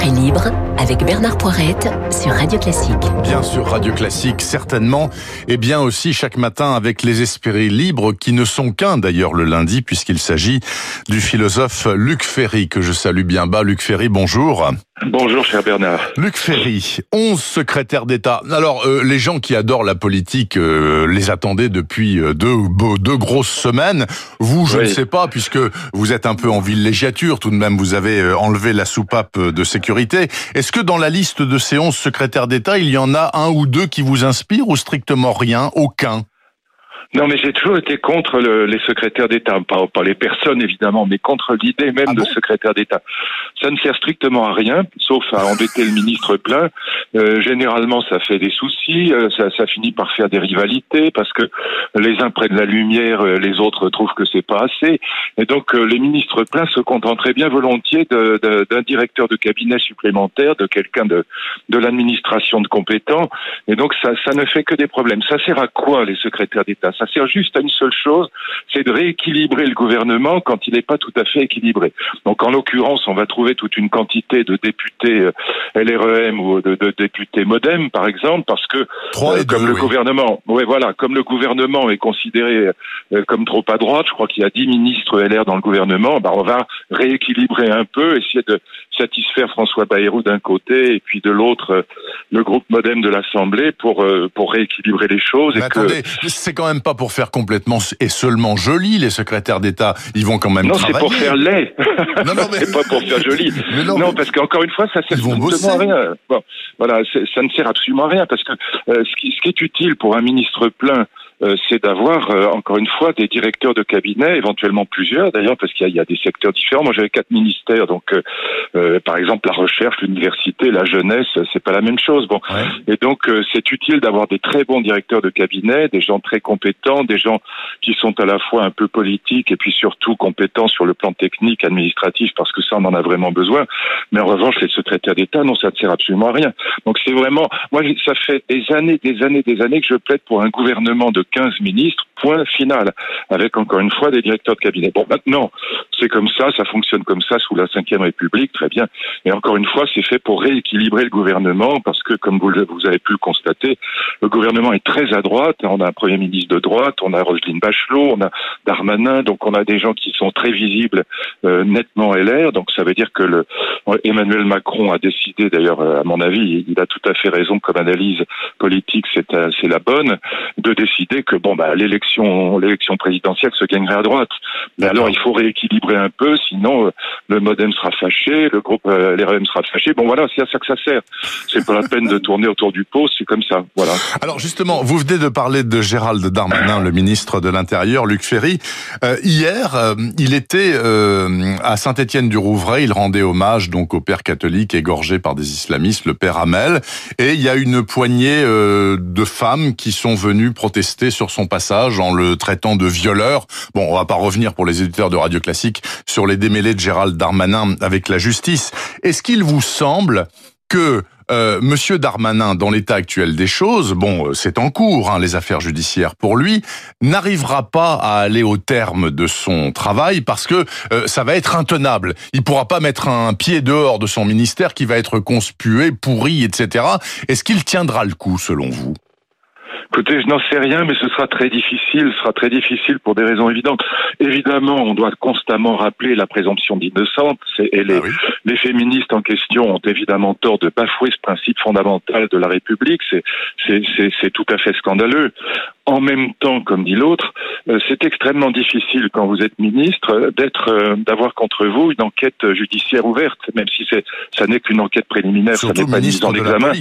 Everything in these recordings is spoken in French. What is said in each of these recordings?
Esprit libre avec Bernard Poirette sur Radio Classique. Bien sûr, Radio Classique, certainement. Et bien aussi chaque matin avec les Esprits libres, qui ne sont qu'un d'ailleurs le lundi, puisqu'il s'agit du philosophe Luc Ferry, que je salue bien bas. Luc Ferry, bonjour. Bonjour, cher Bernard. Luc Ferry, 11 secrétaires d'État. Alors, euh, les gens qui adorent la politique euh, les attendaient depuis euh, deux, deux grosses semaines. Vous, je ne sais pas, puisque vous êtes un peu en villégiature, tout de même, vous avez enlevé la soupape de sécurité. Est-ce que dans la liste de ces 11 secrétaires d'État, il y en a un ou deux qui vous inspirent ou strictement rien, aucun non, mais j'ai toujours été contre le, les secrétaires d'État, pas, pas, les personnes évidemment, mais contre l'idée même ah de secrétaire d'État. Ça ne sert strictement à rien, sauf à embêter le ministre plein. Euh, généralement, ça fait des soucis, euh, ça, ça, finit par faire des rivalités parce que les uns prennent la lumière, euh, les autres trouvent que c'est pas assez. Et donc, les ministres pleins se contenteraient bien volontiers d'un de, directeur de cabinet supplémentaire, de quelqu'un de, de l'administration de compétent. Et donc, ça, ça ne fait que des problèmes. Ça sert à quoi les secrétaires d'État? Ça sert juste à une seule chose, c'est de rééquilibrer le gouvernement quand il n'est pas tout à fait équilibré. Donc en l'occurrence, on va trouver toute une quantité de députés euh, LREM ou de, députés MoDem, par exemple, parce que euh, comme le gouvernement, ouais voilà, comme le gouvernement est considéré euh, comme trop à droite, je crois qu'il y a 10 ministres LR dans le gouvernement, bah on va rééquilibrer un peu, essayer de satisfaire François Bayrou d'un côté et puis de l'autre le groupe MoDem de l'Assemblée pour pour rééquilibrer les choses. Mais attendez, c'est quand même pas pour faire complètement et seulement joli les secrétaires d'État. Ils vont quand même non, travailler. Non, c'est pour faire laid. Non, non, mais... c'est pas pour faire joli. non, parce qu'encore une fois, ça sert absolument à rien. Bon, voilà, ça ne sert absolument à rien parce que euh, ce, qui, ce qui est utile pour un ministre plein euh, c'est d'avoir euh, encore une fois des directeurs de cabinet, éventuellement plusieurs d'ailleurs, parce qu'il y, y, a des secteurs différents. Moi, j'avais quatre ministères, donc euh, par exemple la recherche, l'université, la jeunesse, c'est pas la même chose. Bon, et donc c'est utile d'avoir des très bons directeurs de cabinet, des gens très compétents, des gens qui sont à la fois un peu politiques et puis surtout compétents sur le plan technique, administratif, parce que ça on en a vraiment besoin. Mais en revanche, les secrétaires d'État, non, ça ne sert absolument à rien. Donc c'est vraiment, moi, ça fait des années, des années, des années que je plaide pour un gouvernement de 15 ministres, point final, avec encore une fois des directeurs de cabinet. Bon, maintenant, c'est comme ça, ça fonctionne comme ça sous la Ve République, très bien. Et encore une fois, c'est fait pour rééquilibrer le gouvernement, parce que, comme vous, vous avez pu le constater, le gouvernement est très à droite. On a un Premier ministre de droite, on a Roselyne Bachelot, on a Darmanin, donc on a des gens qui sont très visibles, euh, nettement LR. Donc ça veut dire que le, Emmanuel Macron a décidé, d'ailleurs, à mon avis, il a tout à fait raison comme analyse politique, c'est euh, la bonne, de décider que bon bah l'élection l'élection présidentielle se gagnerait à droite. Mais alors il faut rééquilibrer un peu, sinon euh, le MoDem sera fâché, le groupe euh, LREM sera fâché. Bon voilà, c'est à ça que ça sert. C'est pas la peine de tourner autour du pot, c'est comme ça. Voilà. Alors justement, vous venez de parler de Gérald Darmanin, le ministre de l'Intérieur, Luc Ferry. Euh, hier, il était à Saint-Étienne-du-Rouvray. Il rendait hommage donc au père catholique égorgé par des islamistes, le père Hamel. Et il y a une poignée de femmes qui sont venues protester sur son passage en le traitant de violeur. Bon, on va pas revenir pour les éditeurs de Radio Classique sur les démêlés de Gérald Darmanin avec la justice. Est-ce qu'il vous semble que euh, Monsieur Darmanin, dans l'état actuel des choses, bon, euh, c'est en cours, hein, les affaires judiciaires pour lui, n'arrivera pas à aller au terme de son travail parce que euh, ça va être intenable. Il pourra pas mettre un pied dehors de son ministère qui va être conspué, pourri, etc. Est-ce qu'il tiendra le coup, selon vous? Écoutez, je n'en sais rien, mais ce sera très difficile. Ce sera très difficile pour des raisons évidentes. Évidemment, on doit constamment rappeler la présomption d'innocence. Et les, ah les féministes en question ont évidemment tort de bafouer ce principe fondamental de la République. C'est tout à fait scandaleux. En même temps, comme dit l'autre, euh, c'est extrêmement difficile quand vous êtes ministre d'être, euh, d'avoir contre vous une enquête judiciaire ouverte, même si ça n'est qu'une enquête préliminaire, ça n'est pas une mise en examen.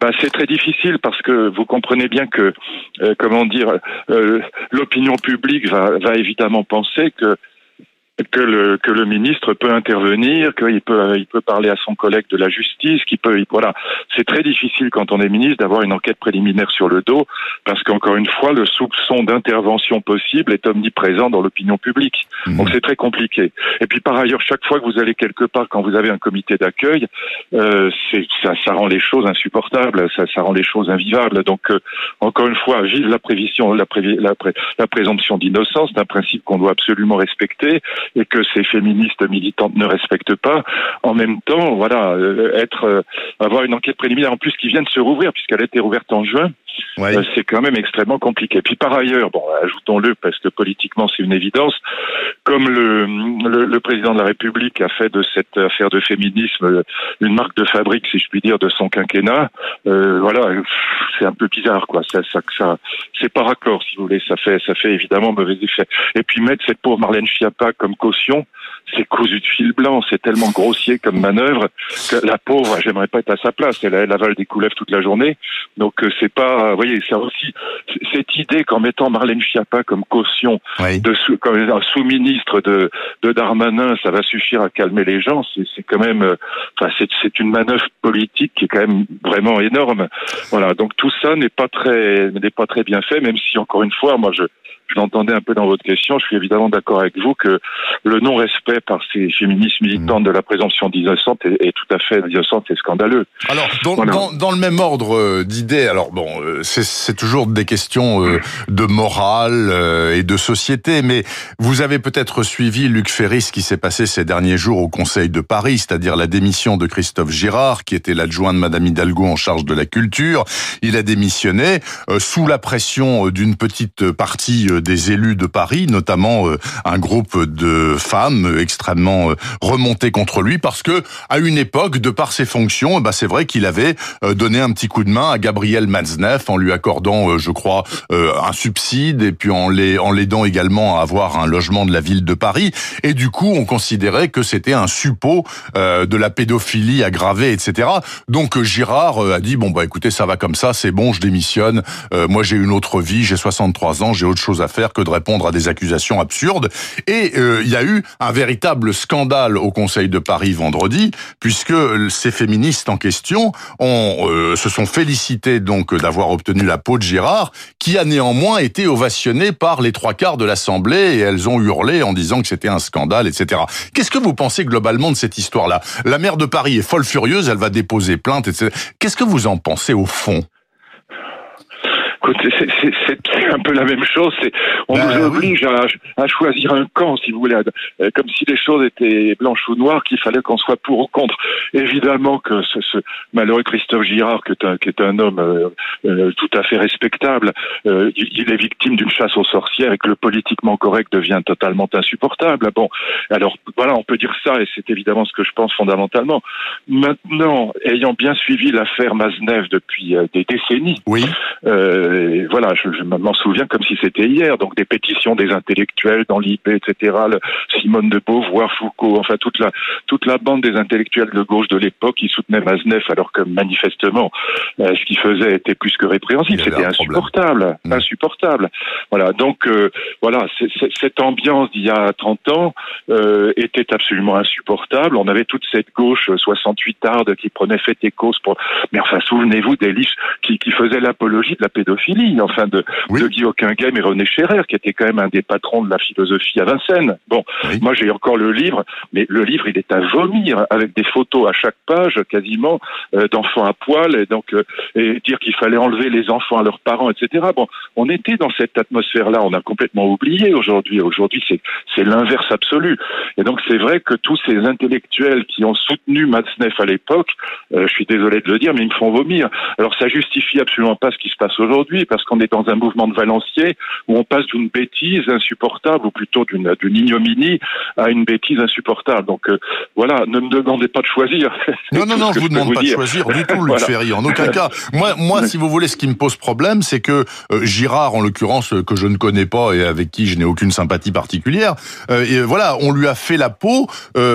Ben, c'est très difficile parce que vous comprenez bien que, euh, comment dire, euh, l'opinion publique va, va évidemment penser que que le que le ministre peut intervenir, qu'il peut il peut parler à son collègue de la justice, qu'il peut voilà. C'est très difficile quand on est ministre d'avoir une enquête préliminaire sur le dos parce qu'encore une fois le soupçon d'intervention possible est omniprésent dans l'opinion publique. Mmh. Donc c'est très compliqué. Et puis par ailleurs chaque fois que vous allez quelque part quand vous avez un comité d'accueil, euh, c'est ça, ça rend les choses insupportables, ça, ça rend les choses invivables. Donc euh, encore une fois vive la prévision la, la, la présomption d'innocence, c'est un principe qu'on doit absolument respecter. et que ces féministes militantes ne respectent pas. En même temps, voilà, euh, être, euh, avoir une enquête préliminaire en plus qui vient de se rouvrir puisqu'elle a été rouverte en juin. Euh, c'est quand même extrêmement compliqué. Puis par ailleurs, bon, ajoutons-le parce que politiquement c'est une évidence, comme le, président de la République a fait de cette affaire de féminisme une marque de fabrique, si je puis dire, de son quinquennat, euh, voilà, c'est un peu bizarre, quoi. Ça, ça, c'est pas raccord, si vous voulez. Ça fait, ça fait évidemment mauvais effet. Et puis mettre cette pauvre Marlène Schiappa comme caution, c'est cousu de fil blanc. C'est tellement grossier comme manœuvre que la pauvre, j'aimerais pas être à sa place. Elle, elle avale des couleuvres toute la journée. Donc euh, c'est pas, vous voyez, c'est aussi cette idée qu'en mettant Marlène Schiappa comme caution de sous, comme un sous-ministre de, de Darmanin, ça va suffire à calmer les gens. C'est quand même, euh, enfin, c'est une manœuvre politique qui est quand même vraiment énorme. Voilà. Donc tout ça n'est pas très, n'est pas très bien fait, même si encore une fois, moi je, je l'entendais un peu dans votre question, je suis évidemment d'accord avec vous que le non-respect par ces féministes militantes mm. de la présomption d'innocence est, tout à fait innocente et scandaleux. Alors, dans, dans, le même ordre euh, d'idées, alors bon, euh, c'est toujours des questions euh, de morale et de société, mais vous avez peut-être suivi, Luc Ferry, ce qui s'est passé ces derniers jours au Conseil de Paris, c'est-à-dire la démission de Christophe Girard, qui était l'adjoint de Madame Hidalgo en charge de la culture. Il a démissionné sous la pression d'une petite partie des élus de Paris, notamment euh, un groupe de femmes extrêmement euh, remontées contre lui, parce que à une époque, de par ses fonctions, bah c'est vrai qu'il avait euh, donné un petit coup de main à Gabriel Matzneff en lui accordant, je crois, un subside et puis en l'aidant également à avoir un logement de la ville de Paris. Et du coup, on considérait que c'était un suppôt de la pédophilie aggravée, etc. Donc Girard a dit bon bah écoutez, ça va comme ça, c'est bon, je démissionne. moi j'ai une autre vie, j'ai 63 ans, j'ai autre chose à faire que de répondre à des accusations absurdes. Et euh, il y a eu un véritable scandale au Conseil de Paris vendredi, puisque ces féministes en question ont, euh, se sont félicités donc d'avoir obtenu la peau de Girard, qui a néanmoins été ovationnée par les trois quarts de l'Assemblée, et elles ont hurlé en disant que c'était un scandale, etc. Qu'est-ce que vous pensez globalement de cette histoire-là? La maire de Paris est folle furieuse, elle va déposer plainte, etc. Qu'est-ce que vous en pensez au fond? C'est un peu la même chose. On nous ben oblige à, choisir un camp, si vous voulez, euh, comme si les choses étaient blanches ou noires, qu'il fallait qu'on soit pour ou contre. Évidemment que ce, malheureux Christophe Girard, qui est un, qui est un homme euh, euh, tout à fait respectable, il, est victime d'une chasse aux sorcières et que le politiquement correct devient totalement insupportable. Bon, alors voilà, on peut dire ça, et c'est évidemment ce que je pense fondamentalement. Maintenant, ayant bien suivi l'affaire Maznev depuis des décennies, oui voilà, je, m'en souviens comme si c'était hier. Donc des pétitions des intellectuels dans l'IP, etc. Simone de Beauvoir, Foucault, enfin toute la toute la bande des intellectuels de gauche de l'époque qui soutenaient Maznev, alors que manifestement euh, ce qu'il faisait était plus que répréhensible. C'était insupportable, mmh. insupportable. Voilà. Donc euh, voilà, cette ambiance d'il y a 30 ans euh, était absolument insupportable. On avait toute cette gauche 68 arde qui prenait fait et cause pour. Mais enfin, souvenez-vous des qui, qui faisaient l'apologie de la pédophilie, enfin de, de Guillaume Game et René Scherer, qui était quand même un des patrons de la philosophie à Vincennes. Bon, moi j'ai encore le livre, mais le livre il est à vomir avec des photos à chaque page quasiment euh, d'enfants à poil et donc euh, et dire qu'il fallait enlever les enfants à leurs parents, etc. Bon, on était dans cette atmosphère-là, on a complètement oublié aujourd'hui. Aujourd'hui c'est c'est l'inverse absolu. Et donc c'est vrai que tous ces intellectuels qui ont soutenu Matzneff à l'époque, euh, je suis désolé de le dire, mais ils me font vomir. Alors ça justifie absolument pas ce qui se passe aujourd'hui, parce qu'on est dans un mouvement de Valencier où on passe d'une bêtise insupportable, ou plutôt d'une ignominie, à une bêtise insupportable. Donc euh, voilà, ne me demandez pas de choisir. Non, non, non, je vous demande pas de choisir du tout, Luc Ferry, en aucun cas. Moi, moi, si vous voulez, ce qui me pose problème, c'est que euh, Girard, en l'occurrence, euh, que je ne connais pas et avec qui je n'ai aucune sympathie particulière, et voilà, on lui a fait la peau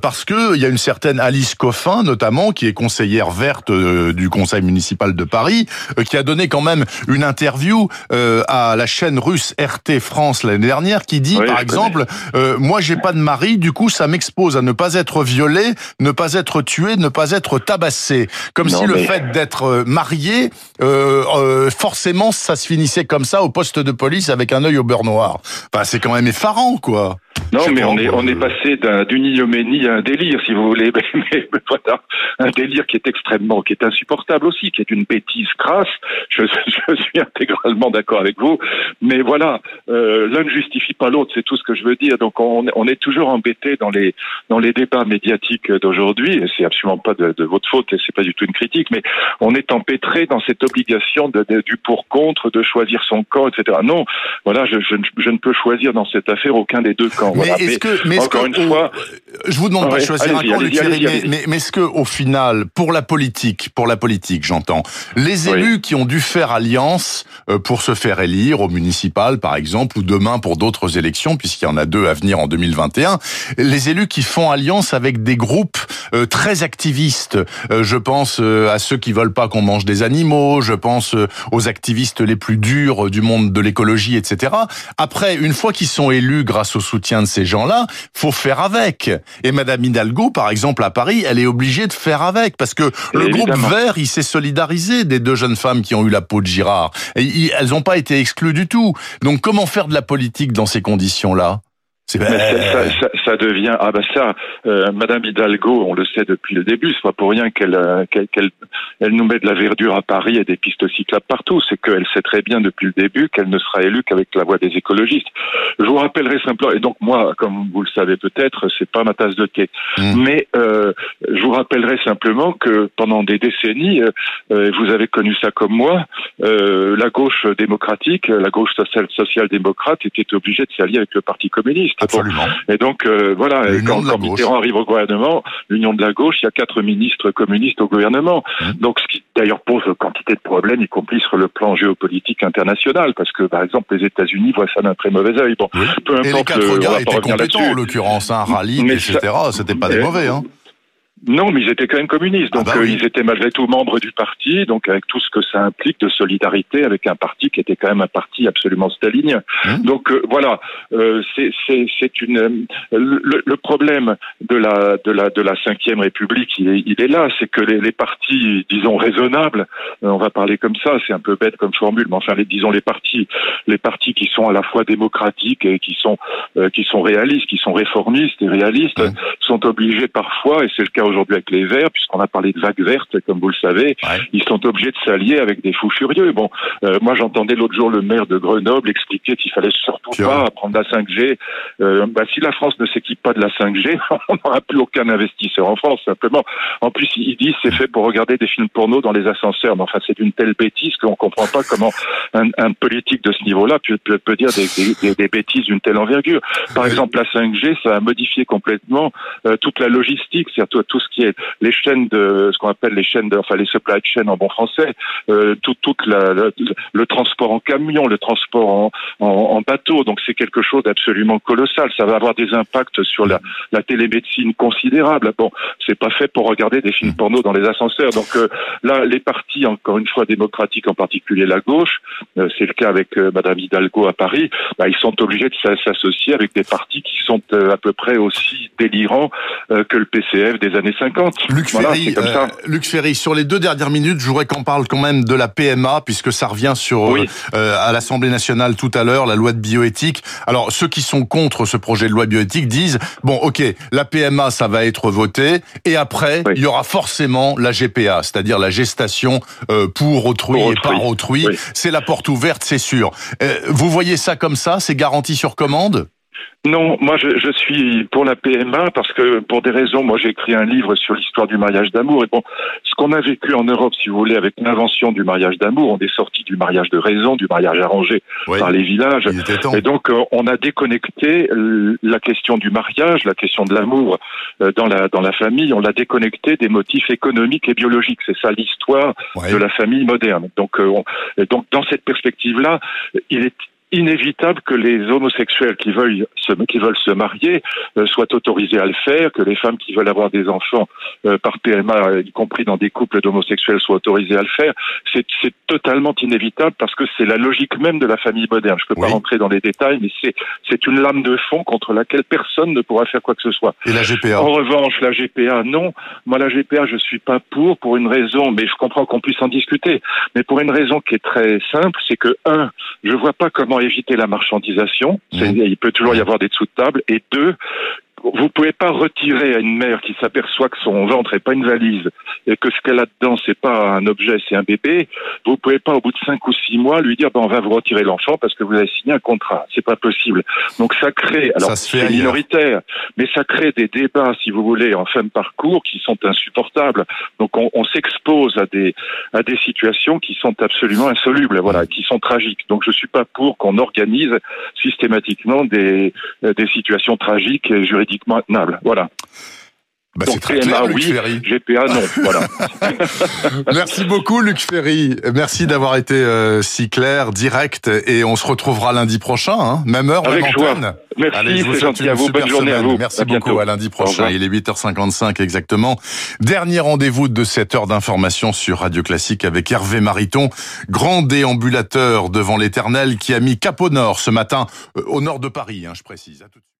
parce que il y a une certaine Alice Coffin, notamment, qui est conseillère verte du conseil municipal de Paris, qui a donné quand même une interview euh, à la chaîne russe RT France l'année dernière qui dit, par exemple, euh, moi j'ai pas de mari, du coup ça m'expose à ne pas être violé, ne pas être tué, ne pas être tabassé. Comme si le fait d'être euh, marié, euh, forcément ça se finissait comme ça au poste de police avec un œil au beurre noir. Enfin, c'est quand même effarant, quoi. Non, mais on est, on est passé d'une ignoménie à un délire, si vous voulez. Mais, voilà, un délire qui est extrêmement, qui est insupportable aussi, qui est une bêtise crasse. Je, je suis intégralement d'accord avec vous. Mais voilà, euh, l'un ne justifie pas l'autre, c'est tout ce que je veux dire. Donc on, on est toujours embêté dans les, dans les débats médiatiques d'aujourd'hui, et c'est absolument pas de, de, votre faute, et c'est pas du tout une critique, mais on est empêtré dans cette obligation de, du pour-contre, de choisir son camp, etc. Non, voilà, je, je, je ne peux choisir dans cette affaire aucun des deux camps. Mais est-ce que, mais encore une fois, je vous demande pas de choisir un camp, mais, mais, est-ce que au final, pour la politique, pour la politique, j'entends, les élus qui ont dû faire alliance euh, pour se faire élire au municipal, par exemple, ou demain pour d'autres élections, puisqu'il y en a deux à venir en 2021, les élus qui font alliance avec des groupes euh, très activistes, euh, je pense à ceux qui veulent pas qu'on mange des animaux, je pense aux activistes les plus durs du monde de l'écologie, etc. Après, une fois qu'ils sont élus grâce au soutien de ces gens-là, faut faire avec. Et Madame Hidalgo, par exemple, à Paris, elle est obligée de faire avec parce que le groupe Vert, il s'est solidarisé des deux jeunes femmes qui ont eu la peau de Girard. Et elles n'ont pas été exclues du tout. Donc comment faire de la politique dans ces conditions-là? Ça, ça, devient ah ben ça, euh, Madame Hidalgo, on le sait depuis le début, c'est pas pour rien qu'elle euh, qu'elle elle nous met de la verdure à Paris et des pistes cyclables partout. C'est qu'elle sait très bien depuis le début qu'elle ne sera élue qu'avec la voix des écologistes. Je vous rappellerai simplement, et donc moi, comme vous le savez peut-être, c'est pas ma tasse de thé, mmh. mais euh, je vous rappellerai simplement que pendant des décennies, euh, vous avez connu ça comme moi, la gauche démocratique, la gauche social-démocrate était obligée de s'allier avec le Parti communiste. Absolument. Et donc euh, voilà, quand, quand Mitterrand arrive au gouvernement, l'union de la gauche, il y a quatre ministres communistes au gouvernement. Mmh. Donc ce qui d'ailleurs pose quantité de problèmes, y compris sur le plan géopolitique international, parce que par exemple les États-Unis voient ça d'un très mauvais œil. Bon, peu importe. Et les quatre gars étaient compétents en l'occurrence, hein, Rallye, etc. C'était pas des mauvais. Hein. Non, mais ils étaient quand même communistes, donc ah bah euh, ils étaient malgré tout membres du parti, donc avec tout ce que ça implique de solidarité avec un parti qui était quand même un parti absolument stalinien. Mmh. Donc euh, voilà, euh, c'est une le, le, problème de la de la de la cinquième République, il est, il est là, c'est que les, les, partis, disons raisonnables, on va parler comme ça, c'est un peu bête comme formule, mais enfin les disons les partis, les partis qui sont à la fois démocratiques et qui sont qui sont réalistes, qui sont réformistes et réalistes, mmh. sont obligés parfois, et c'est le cas aujourd'hui avec les Verts, puisqu'on a parlé de vagues vertes, comme vous le savez, ils sont obligés de s'allier avec des fous furieux. Bon, euh, moi j'entendais l'autre jour le maire de Grenoble expliquer qu'il fallait surtout pas prendre la 5G. Euh, bah, si la France ne s'équipe pas de la 5G, on n'aura plus aucun investisseur en France, simplement. En plus, ils disent c'est fait pour regarder des films porno dans les ascenseurs. Mais enfin, c'est une telle bêtise qu'on comprend pas comment un, un, politique de ce niveau-là peut, peut, peut dire des, des, des bêtises d'une telle envergure. Par exemple, la 5G, ça a modifié complètement euh, toute la logistique, c'est-à-dire tout ce qui est les chaînes de ce qu'on appelle les chaînes de, enfin les supply chains en bon français, euh, tout, toute le transport en camion, le transport en, en, en bateau. Donc c'est quelque chose d'absolument colossal. Ça va avoir des impacts sur la, la télémédecine considérables. Bon, c'est pas fait pour regarder des films porno dans les ascenseurs. Donc euh, là, les partis, encore une fois démocratiques, en particulier la gauche, euh, c'est le cas avec euh, Madame Hidalgo à Paris, bah, ils sont obligés de s'associer avec des partis qui sont à peu près aussi délirants que le PCF des années Luc, Ferry, euh, Luc Ferry, sur les deux dernières minutes, je voudrais qu'on parle quand même de la PMA, puisque ça revient sur euh, euh, à l'Assemblée nationale tout à l'heure, la loi de bioéthique. Alors, ceux qui sont contre ce projet de loi bioéthique disent, bon, ok, la PMA, ça va être voté, et après, il y aura forcément la GPA, c'est-à-dire la gestation pour autrui et par autrui. C'est la porte ouverte, c'est sûr. vous voyez ça comme ça C'est garanti sur commande? Non, moi je, je, suis pour la PMA parce que pour des raisons, moi j'ai écrit un livre sur l'histoire du mariage d'amour. Et bon, ce qu'on a vécu en Europe, si vous voulez, avec l'invention du mariage d'amour, on est sorti du mariage de raison, du mariage arrangé par les villages, et donc euh, on a déconnecté la question du mariage, la question de l'amour euh, dans la dans la famille, on l'a déconnecté des motifs économiques et biologiques. C'est ça l'histoire de la famille moderne. Donc, euh, donc dans cette perspective-là, il est inévitable que les homosexuels qui veulent se, qui veulent se marier euh, soient autorisés à le faire, que les femmes qui veulent avoir des enfants euh, par PMA, y compris dans des couples d'homosexuels, soient autorisés à le faire. C'est totalement inévitable parce que c'est la logique même de la famille moderne. Je ne peux pas rentrer dans les détails, mais c'est une lame de fond contre laquelle personne ne pourra faire quoi que ce soit. Et la GPA En revanche, la GPA, non. Moi, la GPA, je suis pas pour, pour une raison, mais je comprends qu'on puisse en discuter, mais pour une raison qui est très simple, c'est que, un, je vois pas comment éviter la marchandisation. Mmh. Il peut toujours y avoir des dessous de table. Et deux, vous pouvez pas retirer à une mère qui s'aperçoit que son ventre est pas une valise et que ce qu'elle a dedans c'est pas un objet, c'est un bébé. Vous pouvez pas au bout de cinq ou six mois lui dire ben on va vous retirer l'enfant parce que vous avez signé un contrat. C'est pas possible. Donc ça crée, alors c'est minoritaire, mais ça crée des débats si vous voulez en fin de parcours qui sont insupportables. Donc on, on s'expose à des à des situations qui sont absolument insolubles, voilà, qui sont tragiques. Donc je suis pas pour qu'on organise systématiquement des des situations tragiques et juridiques voilà. Bah, Donc très clair, oui, GPA non. Voilà. Merci beaucoup Luc Ferry. Merci d'avoir été euh, si clair, direct, et on se retrouvera lundi prochain, hein. même heure, Avec même joie. Merci, c'est gentil à vous. Bonne journée à vous. Merci beaucoup. À lundi prochain. Il est 8h55 exactement. Dernier rendez-vous de cette heure d'information sur Radio Classique avec Hervé Mariton, grand déambulateur devant l'éternel qui a mis cap au nord ce matin, euh, au nord de Paris, hein, je précise. À tout